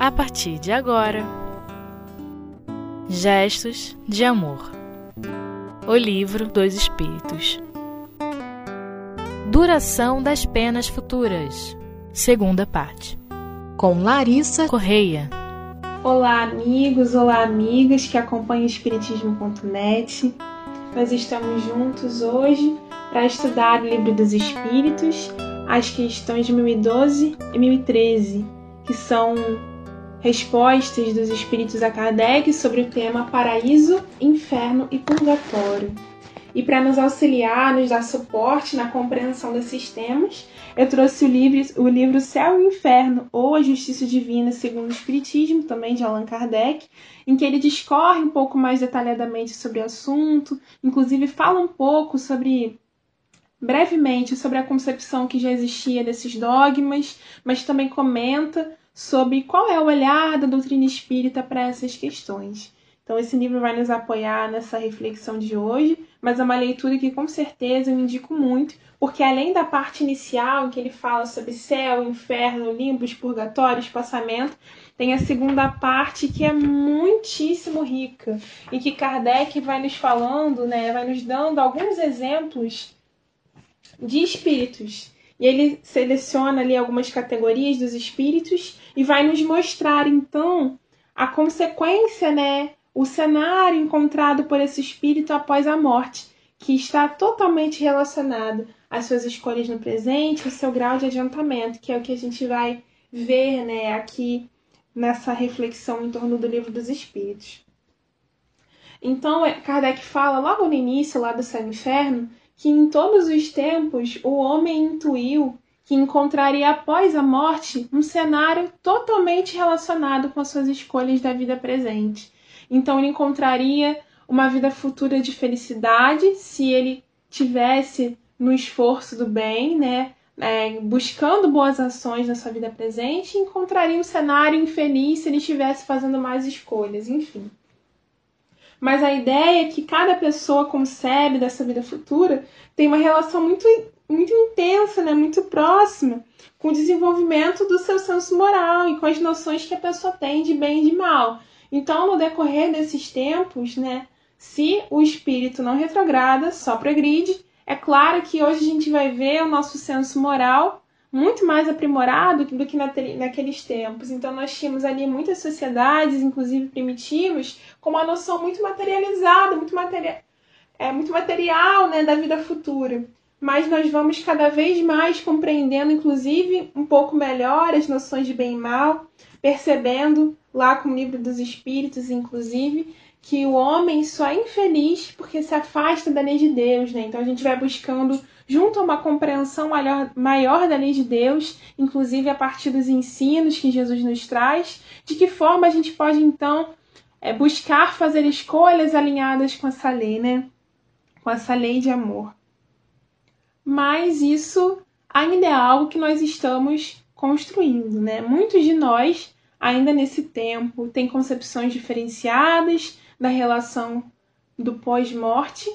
a partir de agora. Gestos de Amor. O Livro dos Espíritos. Duração das Penas Futuras. Segunda parte. Com Larissa Correia. Olá, amigos, olá, amigas que acompanham o Espiritismo.net. Nós estamos juntos hoje para estudar o Livro dos Espíritos, as questões de 1012 e 1013, que são respostas dos espíritos a Kardec sobre o tema paraíso, inferno e purgatório. E para nos auxiliar, nos dar suporte na compreensão desses temas, eu trouxe o livro, o livro Céu e Inferno, ou A Justiça Divina segundo o Espiritismo, também de Allan Kardec, em que ele discorre um pouco mais detalhadamente sobre o assunto, inclusive fala um pouco sobre brevemente sobre a concepção que já existia desses dogmas, mas também comenta sobre qual é o olhar da doutrina espírita para essas questões. Então, esse livro vai nos apoiar nessa reflexão de hoje, mas é uma leitura que com certeza eu indico muito, porque além da parte inicial, em que ele fala sobre céu, inferno, limbos, purgatório, espaçamento, tem a segunda parte que é muitíssimo rica, e que Kardec vai nos falando, né, vai nos dando alguns exemplos de espíritos e ele seleciona ali algumas categorias dos espíritos e vai nos mostrar então a consequência, né, o cenário encontrado por esse espírito após a morte, que está totalmente relacionado às suas escolhas no presente, ao seu grau de adiantamento, que é o que a gente vai ver, né, aqui nessa reflexão em torno do livro dos espíritos. Então, Kardec fala logo no início lá do céu e inferno que em todos os tempos o homem intuiu que encontraria após a morte um cenário totalmente relacionado com as suas escolhas da vida presente. Então ele encontraria uma vida futura de felicidade se ele tivesse no esforço do bem, né, é, buscando boas ações na sua vida presente, encontraria um cenário infeliz se ele estivesse fazendo mais escolhas, enfim. Mas a ideia é que cada pessoa concebe dessa vida futura tem uma relação muito, muito intensa, né? muito próxima com o desenvolvimento do seu senso moral e com as noções que a pessoa tem de bem e de mal. Então, no decorrer desses tempos, né, se o espírito não retrograda, só progride, é claro que hoje a gente vai ver o nosso senso moral muito mais aprimorado do que naqueles tempos. Então, nós tínhamos ali muitas sociedades, inclusive primitivas, com uma noção muito materializada, muito, materia é, muito material né, da vida futura. Mas nós vamos cada vez mais compreendendo, inclusive, um pouco melhor as noções de bem e mal, percebendo lá com o livro dos Espíritos, inclusive, que o homem só é infeliz porque se afasta da lei de Deus, né? Então a gente vai buscando junto a uma compreensão maior, maior da lei de Deus, inclusive a partir dos ensinos que Jesus nos traz, de que forma a gente pode então é, buscar fazer escolhas alinhadas com essa lei, né? Com essa lei de amor. Mas isso ainda é algo que nós estamos construindo, né? Muitos de nós, ainda nesse tempo, têm concepções diferenciadas da relação do pós-morte,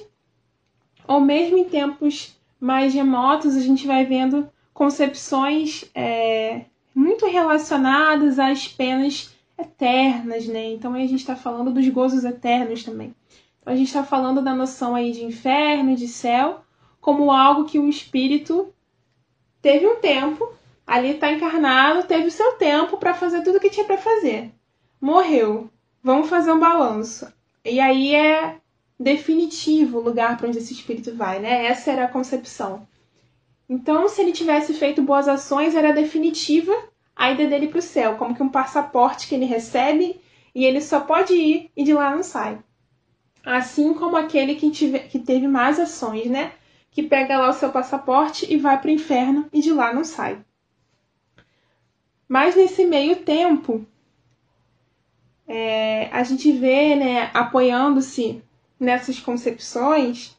ou mesmo em tempos mais remotos, a gente vai vendo concepções é, muito relacionadas às penas eternas, né? Então a gente está falando dos gozos eternos também. Então a gente está falando da noção aí de inferno, de céu, como algo que o espírito teve um tempo, ali está encarnado, teve o seu tempo para fazer tudo o que tinha para fazer. Morreu. Vamos fazer um balanço. E aí é definitivo o lugar para onde esse espírito vai, né? Essa era a concepção. Então, se ele tivesse feito boas ações, era definitiva a ida dele para o céu, como que um passaporte que ele recebe e ele só pode ir e de lá não sai. Assim como aquele que, tive, que teve más ações, né? Que pega lá o seu passaporte e vai para o inferno e de lá não sai. Mas nesse meio tempo, é, a gente vê, né, apoiando-se nessas concepções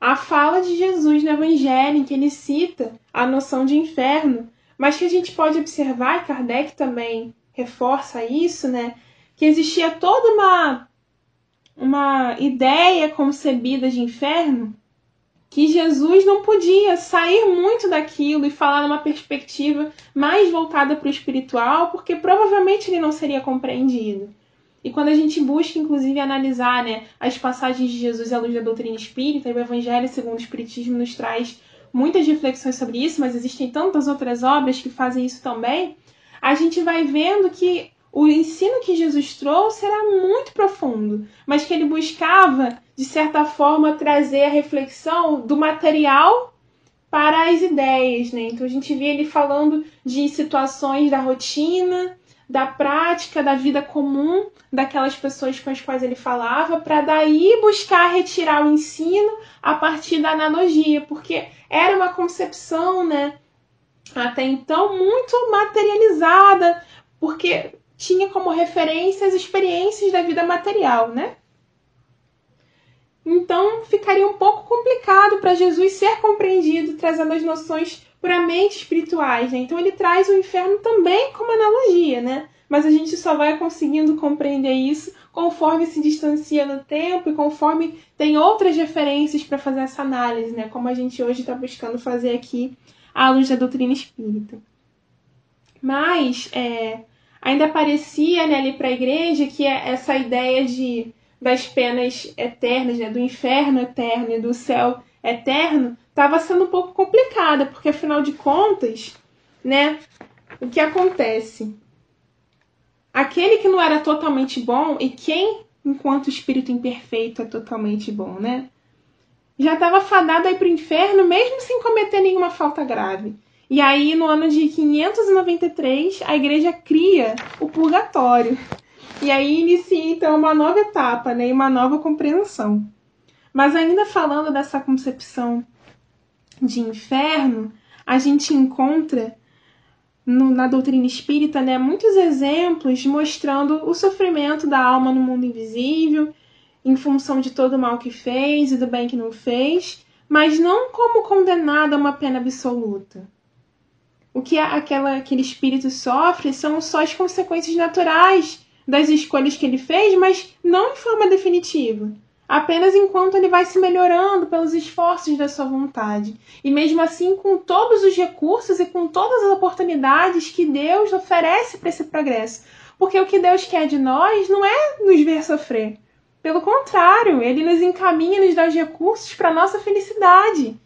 a fala de Jesus no Evangelho, em que ele cita a noção de inferno, mas que a gente pode observar, e Kardec também reforça isso, né? Que existia toda uma, uma ideia concebida de inferno que Jesus não podia sair muito daquilo e falar numa perspectiva mais voltada para o espiritual, porque provavelmente ele não seria compreendido. E quando a gente busca, inclusive, analisar né, as passagens de Jesus à luz da doutrina espírita, e o Evangelho segundo o Espiritismo nos traz muitas reflexões sobre isso, mas existem tantas outras obras que fazem isso também, a gente vai vendo que o ensino que Jesus trouxe era muito profundo, mas que ele buscava, de certa forma, trazer a reflexão do material para as ideias, né? Então a gente via ele falando de situações da rotina, da prática, da vida comum daquelas pessoas com as quais ele falava, para daí buscar retirar o ensino a partir da analogia, porque era uma concepção, né, até então muito materializada, porque tinha como referência as experiências da vida material, né? Então ficaria um pouco complicado para Jesus ser compreendido trazendo as noções puramente espirituais. Né? Então ele traz o inferno também como analogia, né? Mas a gente só vai conseguindo compreender isso conforme se distancia no tempo e conforme tem outras referências para fazer essa análise, né? Como a gente hoje está buscando fazer aqui à luz da doutrina espírita. Mas é, ainda parecia né, ali para a igreja que é essa ideia de das penas eternas, né, do inferno eterno e do céu eterno, estava sendo um pouco complicada, porque afinal de contas, né, o que acontece? Aquele que não era totalmente bom, e quem, enquanto espírito imperfeito, é totalmente bom, né? Já estava fadado aí para o inferno, mesmo sem cometer nenhuma falta grave. E aí, no ano de 593, a igreja cria o purgatório. E aí inicia então uma nova etapa, né, uma nova compreensão. Mas ainda falando dessa concepção de inferno, a gente encontra no, na doutrina espírita né, muitos exemplos mostrando o sofrimento da alma no mundo invisível, em função de todo o mal que fez e do bem que não fez, mas não como condenado a uma pena absoluta. O que aquela, aquele espírito sofre são só as consequências naturais das escolhas que ele fez, mas não em forma definitiva. Apenas enquanto ele vai se melhorando pelos esforços da sua vontade. E mesmo assim, com todos os recursos e com todas as oportunidades que Deus oferece para esse progresso. Porque o que Deus quer de nós não é nos ver sofrer. Pelo contrário, ele nos encaminha, nos dá os recursos para nossa felicidade.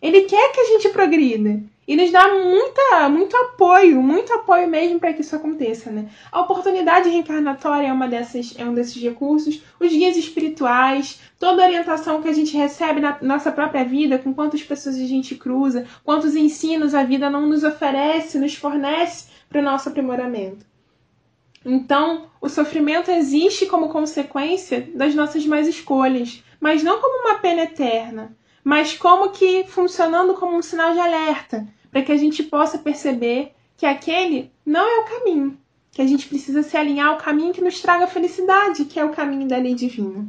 Ele quer que a gente progrida e nos dá muita, muito apoio, muito apoio mesmo para que isso aconteça, né? A oportunidade reencarnatória é uma dessas, é um desses recursos, os guias espirituais, toda a orientação que a gente recebe na nossa própria vida, com quantas pessoas a gente cruza, quantos ensinos a vida não nos oferece, nos fornece para o nosso aprimoramento. Então, o sofrimento existe como consequência das nossas más escolhas, mas não como uma pena eterna mas como que funcionando como um sinal de alerta, para que a gente possa perceber que aquele não é o caminho, que a gente precisa se alinhar ao caminho que nos traga felicidade, que é o caminho da lei divina.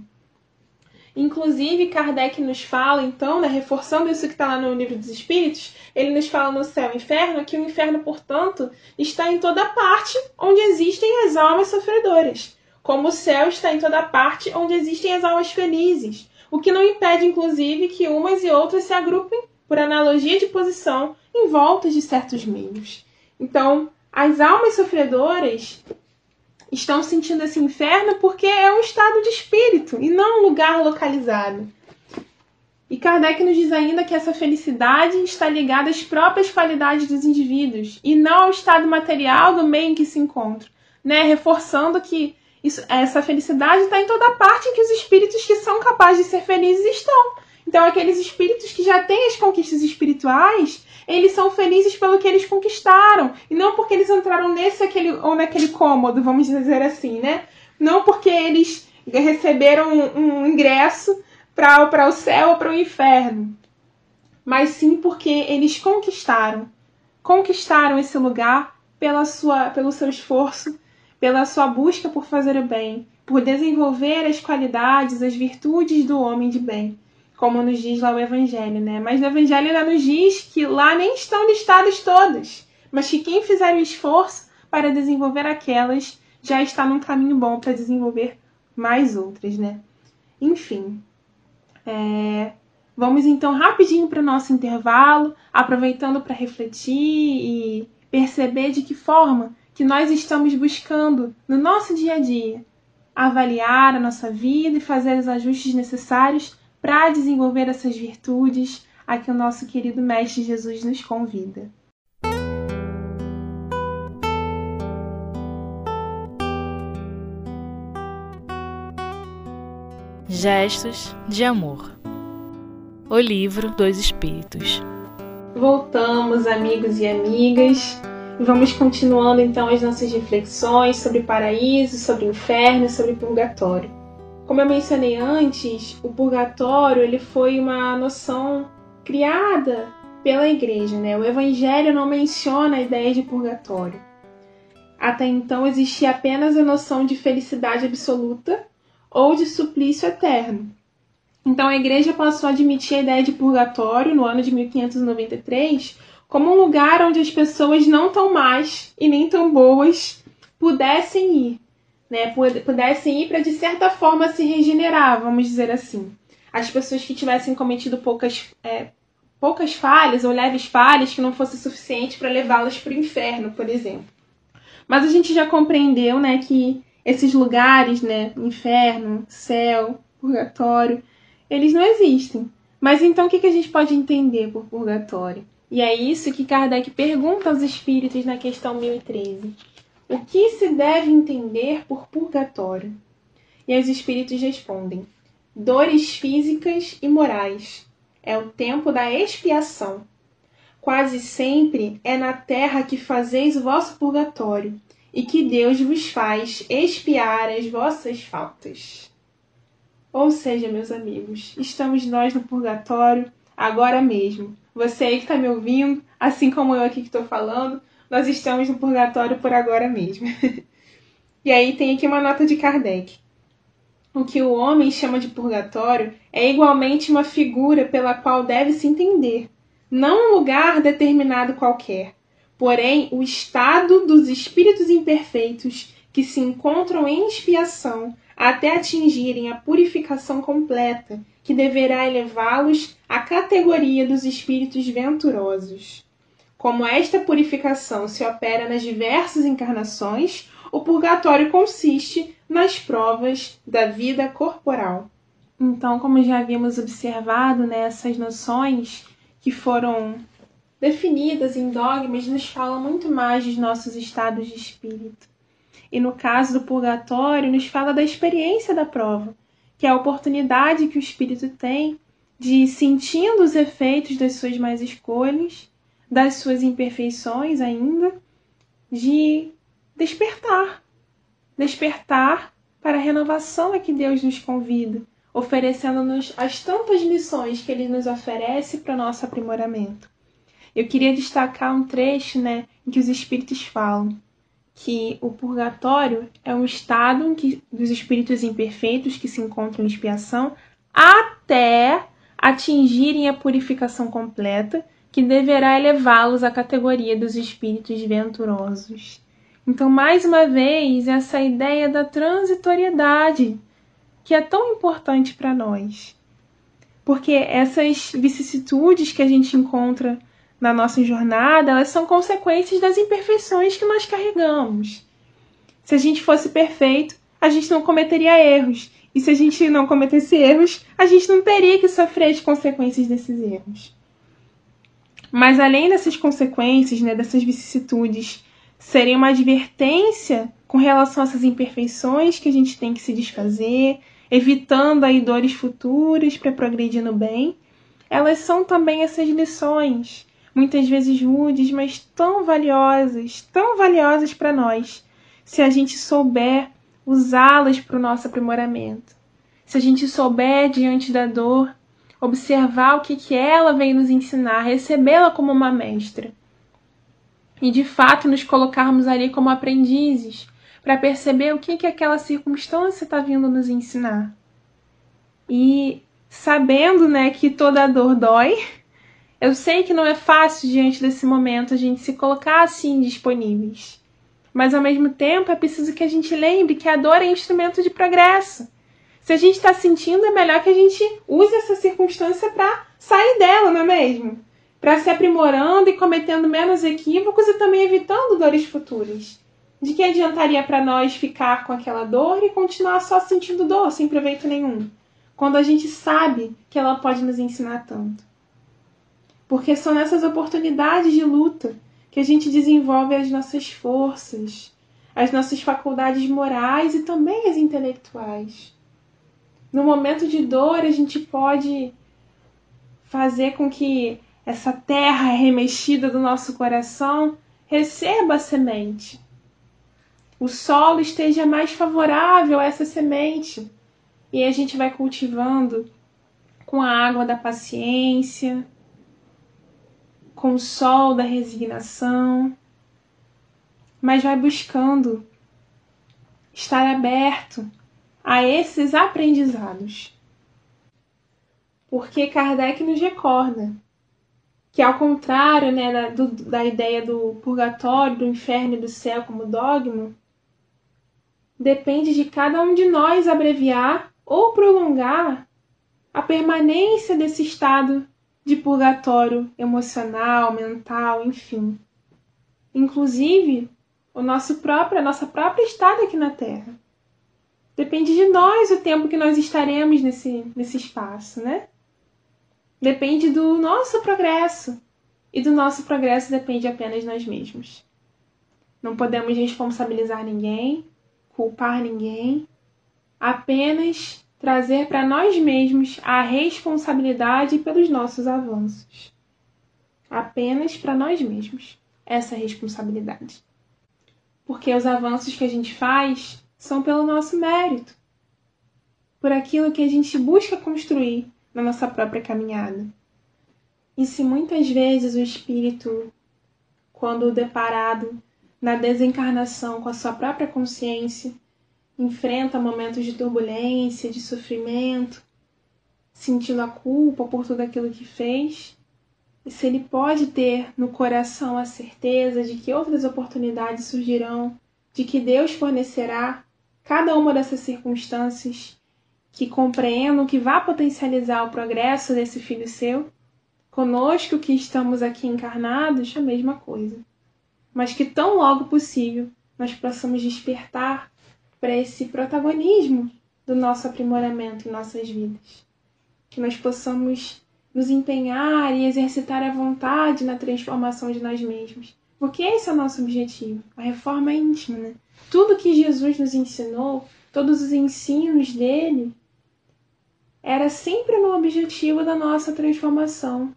Inclusive, Kardec nos fala, então, né, reforçando isso que está lá no Livro dos Espíritos, ele nos fala no céu e inferno que o inferno, portanto, está em toda parte onde existem as almas sofredoras, como o céu está em toda parte onde existem as almas felizes, o que não impede, inclusive, que umas e outras se agrupem por analogia de posição em volta de certos meios. Então, as almas sofredoras estão sentindo esse inferno porque é um estado de espírito e não um lugar localizado. E Kardec nos diz ainda que essa felicidade está ligada às próprias qualidades dos indivíduos e não ao estado material do meio em que se encontram, né? reforçando que isso, essa felicidade está em toda parte em que os espíritos que são capazes de ser felizes estão. Então, aqueles espíritos que já têm as conquistas espirituais, eles são felizes pelo que eles conquistaram. E não porque eles entraram nesse aquele, ou naquele cômodo, vamos dizer assim, né? Não porque eles receberam um, um ingresso para o céu ou para o inferno. Mas sim porque eles conquistaram. Conquistaram esse lugar pela sua, pelo seu esforço pela sua busca por fazer o bem, por desenvolver as qualidades, as virtudes do homem de bem, como nos diz lá o Evangelho, né? Mas no Evangelho ainda nos diz que lá nem estão listadas todas, mas que quem fizer o esforço para desenvolver aquelas já está num caminho bom para desenvolver mais outras, né? Enfim, é... Vamos então rapidinho para o nosso intervalo, aproveitando para refletir e perceber de que forma que nós estamos buscando no nosso dia a dia. Avaliar a nossa vida e fazer os ajustes necessários para desenvolver essas virtudes a que o nosso querido Mestre Jesus nos convida. Gestos de Amor. O Livro dos Espíritos. Voltamos, amigos e amigas, e vamos continuando então as nossas reflexões sobre paraíso, sobre inferno, sobre purgatório. Como eu mencionei antes, o purgatório ele foi uma noção criada pela igreja, né? O evangelho não menciona a ideia de purgatório. Até então existia apenas a noção de felicidade absoluta ou de suplício eterno. Então a igreja passou a admitir a ideia de purgatório no ano de 1593 como um lugar onde as pessoas não tão más e nem tão boas pudessem ir, né? Pudessem ir para de certa forma se regenerar, vamos dizer assim. As pessoas que tivessem cometido poucas é, poucas falhas ou leves falhas que não fosse suficiente para levá-las para o inferno, por exemplo. Mas a gente já compreendeu, né, que esses lugares, né, inferno, céu, purgatório, eles não existem. Mas então o que, a gente pode entender por purgatório? E é isso que Kardec pergunta aos espíritos na questão 1013. O que se deve entender por purgatório? E os espíritos respondem: dores físicas e morais. É o tempo da expiação. Quase sempre é na terra que fazeis o vosso purgatório, e que Deus vos faz expiar as vossas faltas. Ou seja, meus amigos, estamos nós no purgatório agora mesmo. Você aí que está me ouvindo, assim como eu aqui que estou falando, nós estamos no purgatório por agora mesmo. e aí tem aqui uma nota de Kardec. O que o homem chama de purgatório é igualmente uma figura pela qual deve se entender, não um lugar determinado qualquer, porém o estado dos espíritos imperfeitos que se encontram em expiação até atingirem a purificação completa, que deverá elevá-los à categoria dos espíritos venturosos. Como esta purificação se opera nas diversas encarnações, o purgatório consiste nas provas da vida corporal. Então, como já havíamos observado, né, essas noções que foram definidas em dogmas nos falam muito mais dos nossos estados de espírito. E no caso do purgatório, nos fala da experiência da prova, que é a oportunidade que o espírito tem de, sentindo os efeitos das suas más escolhas, das suas imperfeições ainda, de despertar. Despertar para a renovação a que Deus nos convida, oferecendo-nos as tantas lições que Ele nos oferece para o nosso aprimoramento. Eu queria destacar um trecho né, em que os espíritos falam que o purgatório é um estado em que, dos espíritos imperfeitos que se encontram em expiação até atingirem a purificação completa, que deverá elevá-los à categoria dos espíritos venturosos. Então, mais uma vez, essa ideia da transitoriedade, que é tão importante para nós. Porque essas vicissitudes que a gente encontra na nossa jornada, elas são consequências das imperfeições que nós carregamos. Se a gente fosse perfeito, a gente não cometeria erros. E se a gente não cometesse erros, a gente não teria que sofrer as consequências desses erros. Mas além dessas consequências, né, dessas vicissitudes, serem uma advertência com relação a essas imperfeições que a gente tem que se desfazer, evitando aí dores futuras para progredir no bem, elas são também essas lições muitas vezes rudes, mas tão valiosas, tão valiosas para nós, se a gente souber usá-las para o nosso aprimoramento. Se a gente souber, diante da dor, observar o que, que ela veio nos ensinar, recebê-la como uma mestra. E de fato nos colocarmos ali como aprendizes, para perceber o que, que aquela circunstância está vindo nos ensinar. E sabendo né, que toda dor dói, eu sei que não é fácil diante desse momento a gente se colocar assim disponíveis. Mas ao mesmo tempo é preciso que a gente lembre que a dor é instrumento de progresso. Se a gente está sentindo, é melhor que a gente use essa circunstância para sair dela, não é mesmo? Para se aprimorando e cometendo menos equívocos e também evitando dores futuras. De que adiantaria para nós ficar com aquela dor e continuar só sentindo dor, sem proveito nenhum? Quando a gente sabe que ela pode nos ensinar tanto. Porque são nessas oportunidades de luta que a gente desenvolve as nossas forças, as nossas faculdades morais e também as intelectuais. No momento de dor, a gente pode fazer com que essa terra remexida do nosso coração receba a semente. O solo esteja mais favorável a essa semente. E a gente vai cultivando com a água da paciência, com o sol da resignação, mas vai buscando estar aberto a esses aprendizados. Porque Kardec nos recorda que, ao contrário né, da, do, da ideia do purgatório, do inferno e do céu como dogma, depende de cada um de nós abreviar ou prolongar a permanência desse estado de purgatório emocional, mental, enfim. Inclusive, o nosso próprio, a nossa própria estada aqui na Terra. Depende de nós o tempo que nós estaremos nesse, nesse espaço, né? Depende do nosso progresso. E do nosso progresso depende apenas de nós mesmos. Não podemos responsabilizar ninguém, culpar ninguém, apenas trazer para nós mesmos a responsabilidade pelos nossos avanços. Apenas para nós mesmos essa responsabilidade. Porque os avanços que a gente faz são pelo nosso mérito, por aquilo que a gente busca construir na nossa própria caminhada. E se muitas vezes o espírito, quando deparado na desencarnação com a sua própria consciência, enfrenta momentos de turbulência, de sofrimento, sentindo a culpa por tudo aquilo que fez, e se ele pode ter no coração a certeza de que outras oportunidades surgirão, de que Deus fornecerá cada uma dessas circunstâncias que compreendam que vá potencializar o progresso desse filho seu, conosco que estamos aqui encarnados, a mesma coisa. Mas que tão logo possível nós possamos despertar para esse protagonismo do nosso aprimoramento em nossas vidas. Que nós possamos nos empenhar e exercitar a vontade na transformação de nós mesmos. Porque esse é o nosso objetivo, a reforma íntima. Né? Tudo que Jesus nos ensinou, todos os ensinos dele, era sempre no objetivo da nossa transformação.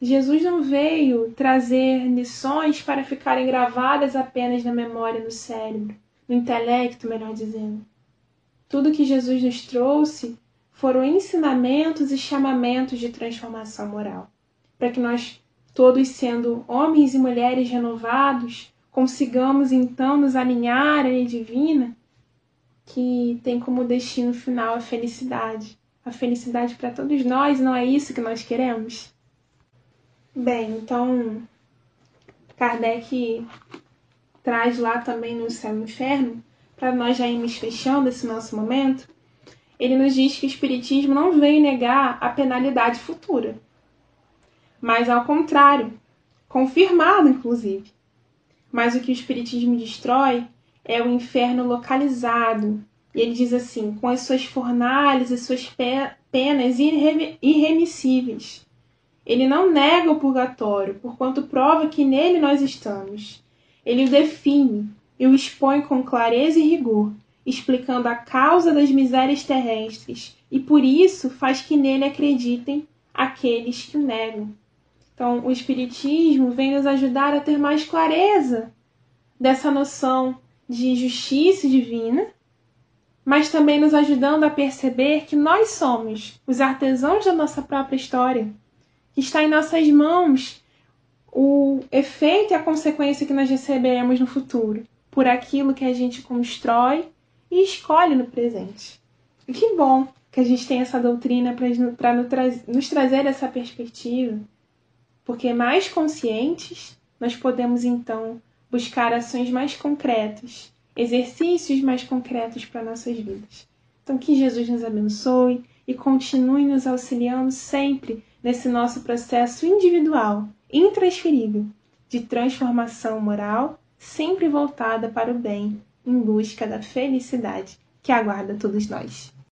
Jesus não veio trazer lições para ficarem gravadas apenas na memória, no cérebro intelecto, melhor dizendo. Tudo que Jesus nos trouxe foram ensinamentos e chamamentos de transformação moral, para que nós, todos sendo homens e mulheres renovados, consigamos então nos alinhar à lei divina, que tem como destino final a felicidade. A felicidade para todos nós, não é isso que nós queremos? Bem, então Kardec traz lá também no Céu e no Inferno, para nós já irmos fechando esse nosso momento, ele nos diz que o Espiritismo não veio negar a penalidade futura, mas ao contrário, confirmado inclusive. Mas o que o Espiritismo destrói é o inferno localizado. E ele diz assim: com as suas fornalhas e suas penas irremissíveis. Ele não nega o purgatório, porquanto prova que nele nós estamos. Ele o define e o expõe com clareza e rigor, explicando a causa das misérias terrestres, e por isso faz que nele acreditem aqueles que o negam. Então, o Espiritismo vem nos ajudar a ter mais clareza dessa noção de justiça divina, mas também nos ajudando a perceber que nós somos os artesãos da nossa própria história, que está em nossas mãos o efeito e a consequência que nós receberemos no futuro por aquilo que a gente constrói e escolhe no presente. E que bom que a gente tem essa doutrina para nos trazer essa perspectiva, porque mais conscientes nós podemos então buscar ações mais concretas, exercícios mais concretos para nossas vidas. Então, que Jesus nos abençoe e continue nos auxiliando sempre nesse nosso processo individual, intransferível, de transformação moral, sempre voltada para o bem, em busca da felicidade que aguarda todos nós.